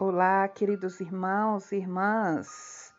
Olá, queridos irmãos e irmãs,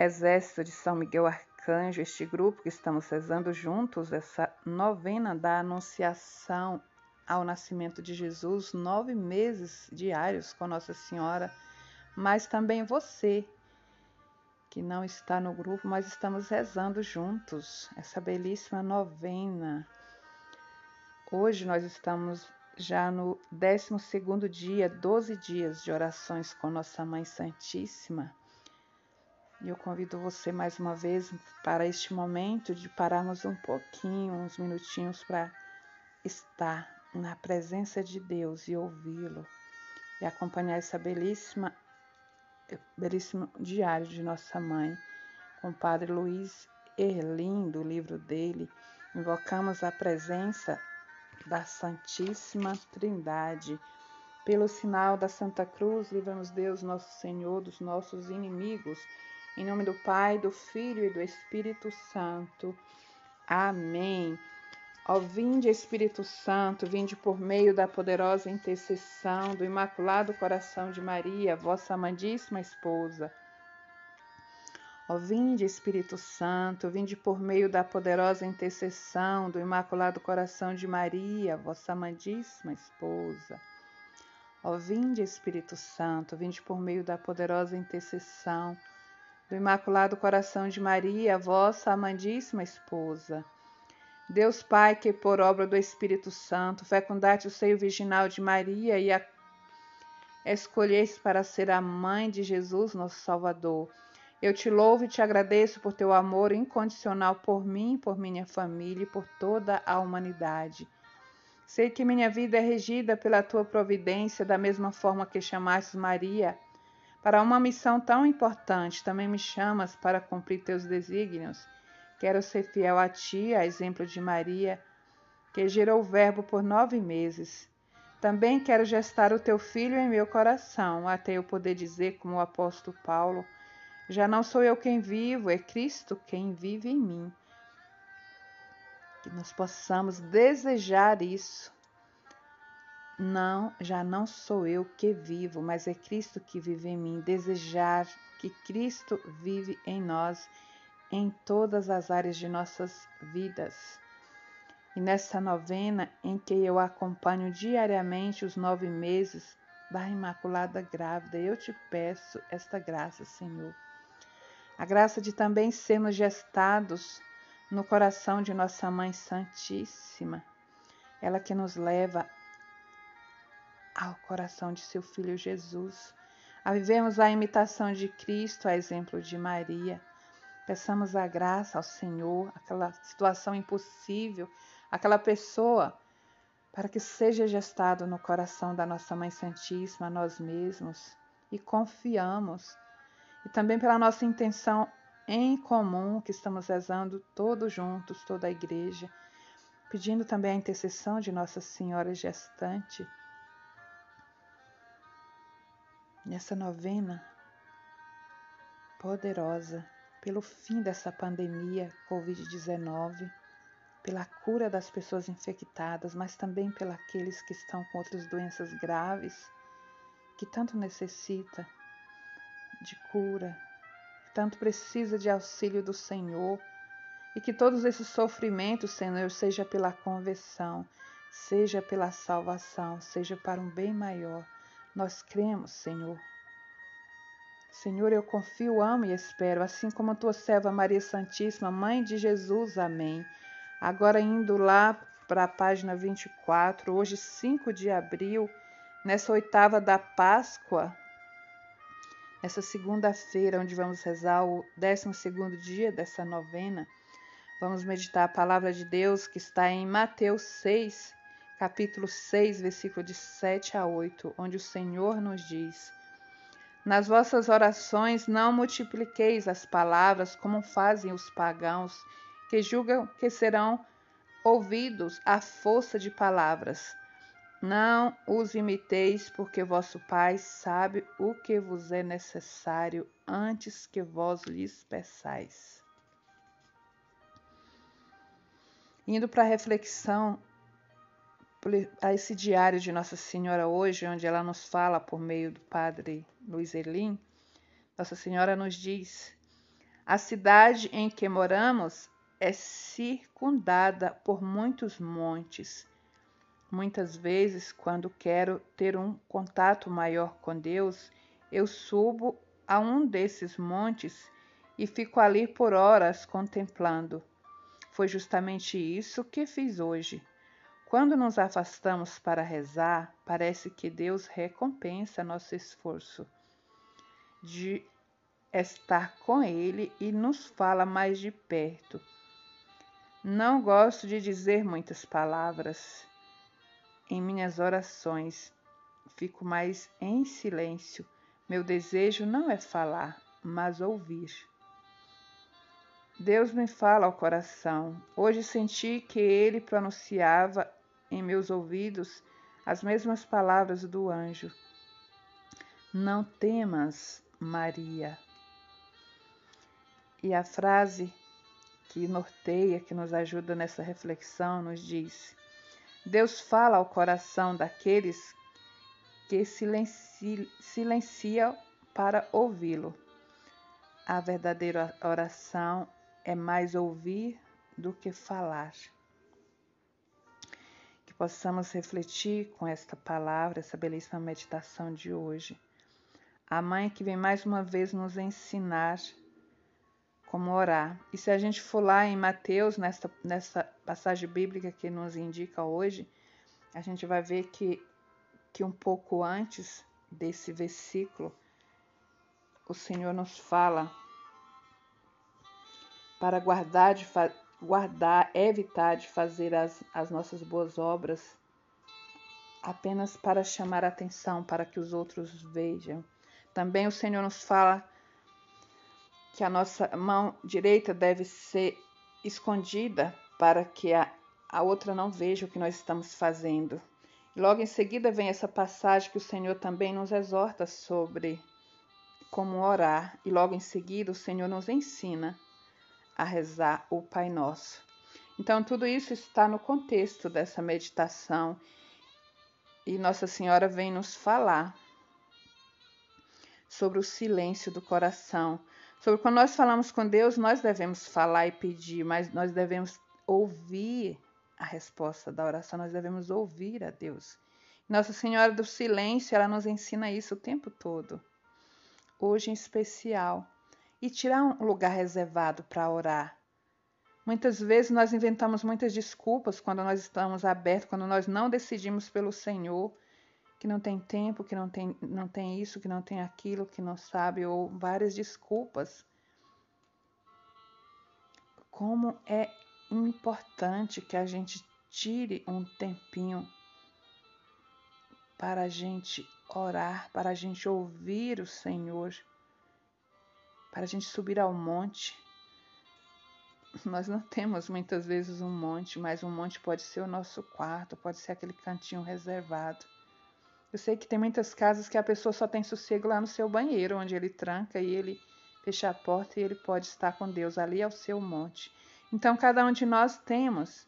Exército de São Miguel Arcanjo, este grupo que estamos rezando juntos, essa novena da Anunciação ao nascimento de Jesus, nove meses diários com Nossa Senhora, mas também você que não está no grupo, mas estamos rezando juntos essa belíssima novena. Hoje nós estamos já no 12 dia, 12 dias de orações com Nossa Mãe Santíssima. E eu convido você mais uma vez para este momento de pararmos um pouquinho, uns minutinhos para estar na presença de Deus e ouvi-lo e acompanhar essa belíssima belíssimo diário de nossa mãe com o Padre Luiz Erlim, do livro dele. Invocamos a presença da Santíssima Trindade. Pelo sinal da Santa Cruz, livra-nos Deus, nosso Senhor, dos nossos inimigos. Em nome do Pai, do Filho e do Espírito Santo. Amém. Ó vinde, Espírito Santo, vinde por meio da poderosa intercessão do Imaculado Coração de Maria, vossa amadíssima esposa Ó vinde, Espírito Santo, vinde por meio da poderosa intercessão do Imaculado Coração de Maria, vossa amadíssima esposa. Ó vinde, Espírito Santo, vinde por meio da poderosa intercessão do Imaculado Coração de Maria, vossa amadíssima esposa. Deus Pai, que por obra do Espírito Santo fecundate o seio virginal de Maria e a escolheste para ser a mãe de Jesus, nosso Salvador eu te louvo e te agradeço por teu amor incondicional por mim, por minha família e por toda a humanidade. Sei que minha vida é regida pela tua providência, da mesma forma que chamaste Maria para uma missão tão importante, também me chamas para cumprir teus desígnios. Quero ser fiel a ti, a exemplo de Maria, que gerou o Verbo por nove meses. Também quero gestar o teu filho em meu coração, até eu poder dizer, como o apóstolo Paulo, já não sou eu quem vivo, é Cristo quem vive em mim. Que nós possamos desejar isso. Não, já não sou eu que vivo, mas é Cristo que vive em mim. Desejar que Cristo vive em nós, em todas as áreas de nossas vidas. E nessa novena em que eu acompanho diariamente os nove meses da Imaculada Grávida, eu te peço esta graça, Senhor a graça de também sermos gestados no coração de nossa Mãe Santíssima, ela que nos leva ao coração de seu Filho Jesus, a a imitação de Cristo, a exemplo de Maria. Peçamos a graça ao Senhor, aquela situação impossível, aquela pessoa, para que seja gestado no coração da nossa Mãe Santíssima, nós mesmos, e confiamos e também pela nossa intenção em comum que estamos rezando todos juntos, toda a igreja, pedindo também a intercessão de Nossa Senhora Gestante. Nessa novena poderosa, pelo fim dessa pandemia Covid-19, pela cura das pessoas infectadas, mas também pelos que estão com outras doenças graves, que tanto necessita de cura, tanto precisa de auxílio do Senhor, e que todos esses sofrimentos, Senhor, seja pela conversão, seja pela salvação, seja para um bem maior. Nós cremos, Senhor. Senhor, eu confio, amo e espero, assim como a tua serva Maria Santíssima, Mãe de Jesus. Amém. Agora indo lá para a página 24, hoje 5 de abril, nessa oitava da Páscoa, essa segunda-feira, onde vamos rezar o 12 dia dessa novena, vamos meditar a palavra de Deus que está em Mateus 6, capítulo 6, versículo de 7 a 8, onde o Senhor nos diz: Nas vossas orações não multipliqueis as palavras como fazem os pagãos, que julgam que serão ouvidos à força de palavras. Não os imiteis, porque vosso Pai sabe o que vos é necessário antes que vós lhes peçais. Indo para a reflexão a esse diário de Nossa Senhora hoje, onde ela nos fala por meio do Padre Luiz Elim, Nossa Senhora nos diz: a cidade em que moramos é circundada por muitos montes. Muitas vezes, quando quero ter um contato maior com Deus, eu subo a um desses montes e fico ali por horas contemplando. Foi justamente isso que fiz hoje. Quando nos afastamos para rezar, parece que Deus recompensa nosso esforço de estar com Ele e nos fala mais de perto. Não gosto de dizer muitas palavras em minhas orações, fico mais em silêncio. Meu desejo não é falar, mas ouvir. Deus me fala ao coração. Hoje senti que ele pronunciava em meus ouvidos as mesmas palavras do anjo. Não temas, Maria. E a frase que norteia, que nos ajuda nessa reflexão, nos diz: Deus fala ao coração daqueles que silenci silenciam para ouvi-lo. A verdadeira oração é mais ouvir do que falar possamos refletir com esta palavra, essa belíssima meditação de hoje. A mãe que vem mais uma vez nos ensinar como orar. E se a gente for lá em Mateus, nessa, nessa passagem bíblica que nos indica hoje, a gente vai ver que, que um pouco antes desse versículo, o Senhor nos fala para guardar de, guardar, evitar de fazer as, as nossas boas obras apenas para chamar atenção, para que os outros vejam. Também o Senhor nos fala que a nossa mão direita deve ser escondida para que a, a outra não veja o que nós estamos fazendo. Logo em seguida vem essa passagem que o Senhor também nos exorta sobre como orar, e logo em seguida o Senhor nos ensina a rezar o Pai Nosso. Então, tudo isso está no contexto dessa meditação e Nossa Senhora vem nos falar sobre o silêncio do coração. Sobre quando nós falamos com Deus, nós devemos falar e pedir, mas nós devemos ouvir a resposta da oração, nós devemos ouvir a Deus. Nossa Senhora do Silêncio, ela nos ensina isso o tempo todo. Hoje em especial e tirar um lugar reservado para orar. Muitas vezes nós inventamos muitas desculpas quando nós estamos abertos, quando nós não decidimos pelo Senhor, que não tem tempo, que não tem, não tem isso, que não tem aquilo, que não sabe, ou várias desculpas. Como é importante que a gente tire um tempinho para a gente orar, para a gente ouvir o Senhor para a gente subir ao monte. Nós não temos muitas vezes um monte, mas um monte pode ser o nosso quarto, pode ser aquele cantinho reservado. Eu sei que tem muitas casas que a pessoa só tem sossego lá no seu banheiro, onde ele tranca e ele fecha a porta e ele pode estar com Deus. Ali é o seu monte. Então, cada um de nós temos,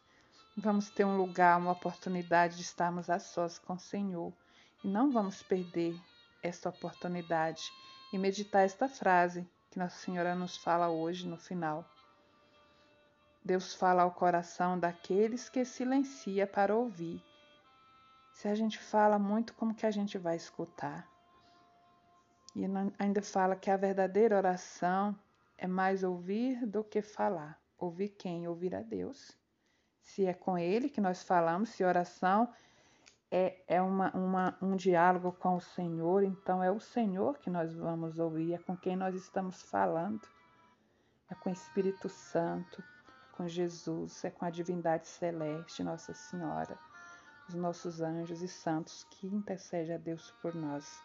vamos ter um lugar, uma oportunidade de estarmos a sós com o Senhor. E não vamos perder esta oportunidade e meditar esta frase que Nossa Senhora nos fala hoje no final. Deus fala ao coração daqueles que silencia para ouvir. Se a gente fala muito, como que a gente vai escutar? E ainda fala que a verdadeira oração é mais ouvir do que falar. Ouvir quem? Ouvir a Deus. Se é com Ele que nós falamos, se oração é, é uma, uma, um diálogo com o Senhor, então é o Senhor que nós vamos ouvir, é com quem nós estamos falando, é com o Espírito Santo, com Jesus, é com a divindade celeste, Nossa Senhora, os nossos anjos e santos que intercedem a Deus por nós.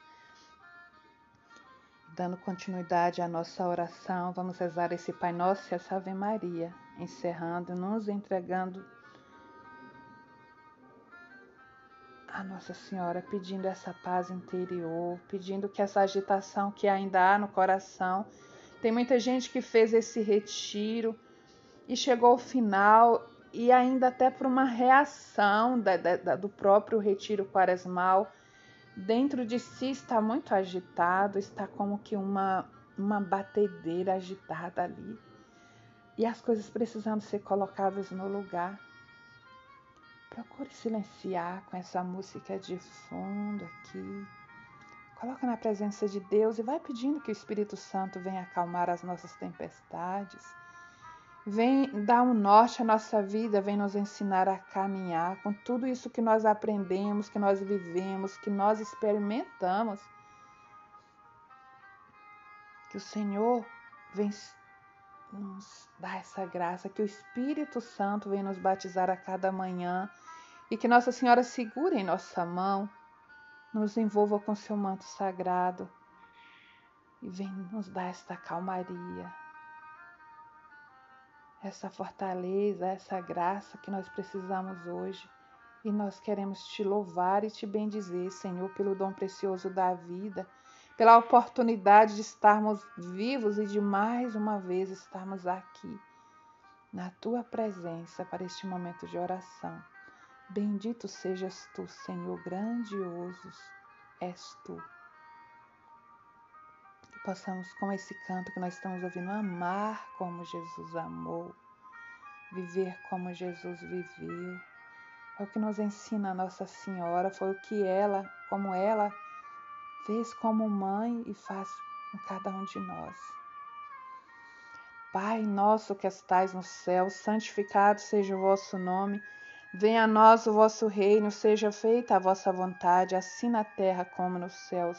Dando continuidade à nossa oração, vamos rezar esse Pai Nosso e essa Ave Maria, encerrando, nos entregando a Nossa Senhora pedindo essa paz interior, pedindo que essa agitação que ainda há no coração. Tem muita gente que fez esse retiro e chegou ao final e ainda até por uma reação da, da, do próprio retiro quaresmal, dentro de si está muito agitado, está como que uma, uma batedeira agitada ali. E as coisas precisando ser colocadas no lugar. Procure silenciar com essa música de fundo aqui. Coloca na presença de Deus e vai pedindo que o Espírito Santo venha acalmar as nossas tempestades Vem dar um norte à nossa vida, vem nos ensinar a caminhar com tudo isso que nós aprendemos, que nós vivemos, que nós experimentamos. Que o Senhor vem nos dar essa graça, que o Espírito Santo vem nos batizar a cada manhã e que Nossa Senhora segure em nossa mão, nos envolva com seu manto sagrado e vem nos dar esta calmaria essa fortaleza, essa graça que nós precisamos hoje. E nós queremos te louvar e te bendizer, Senhor, pelo dom precioso da vida, pela oportunidade de estarmos vivos e de mais uma vez estarmos aqui, na tua presença, para este momento de oração. Bendito sejas tu, Senhor, grandioso és tu. Possamos, com esse canto que nós estamos ouvindo, amar como Jesus amou viver como Jesus viveu. É o que nos ensina a Nossa Senhora, foi o que ela, como ela, fez como mãe e faz com cada um de nós. Pai nosso que estais no céu, santificado seja o vosso nome. Venha a nós o vosso reino, seja feita a vossa vontade, assim na terra como nos céus.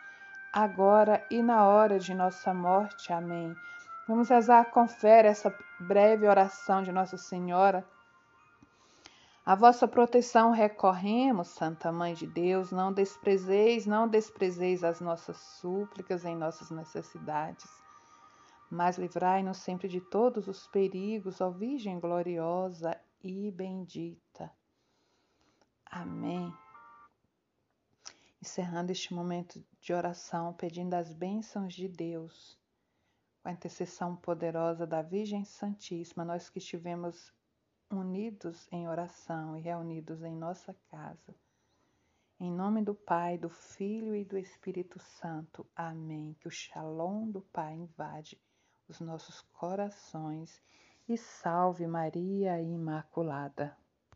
agora e na hora de nossa morte. Amém. Vamos rezar, confere essa breve oração de Nossa Senhora. A vossa proteção recorremos, Santa Mãe de Deus, não desprezeis, não desprezeis as nossas súplicas em nossas necessidades, mas livrai-nos sempre de todos os perigos, ó Virgem gloriosa e bendita. Amém. Encerrando este momento de oração, pedindo as bênçãos de Deus com a intercessão poderosa da Virgem Santíssima, nós que estivemos unidos em oração e reunidos em nossa casa. Em nome do Pai, do Filho e do Espírito Santo. Amém. Que o Shalom do Pai invade os nossos corações e salve Maria Imaculada.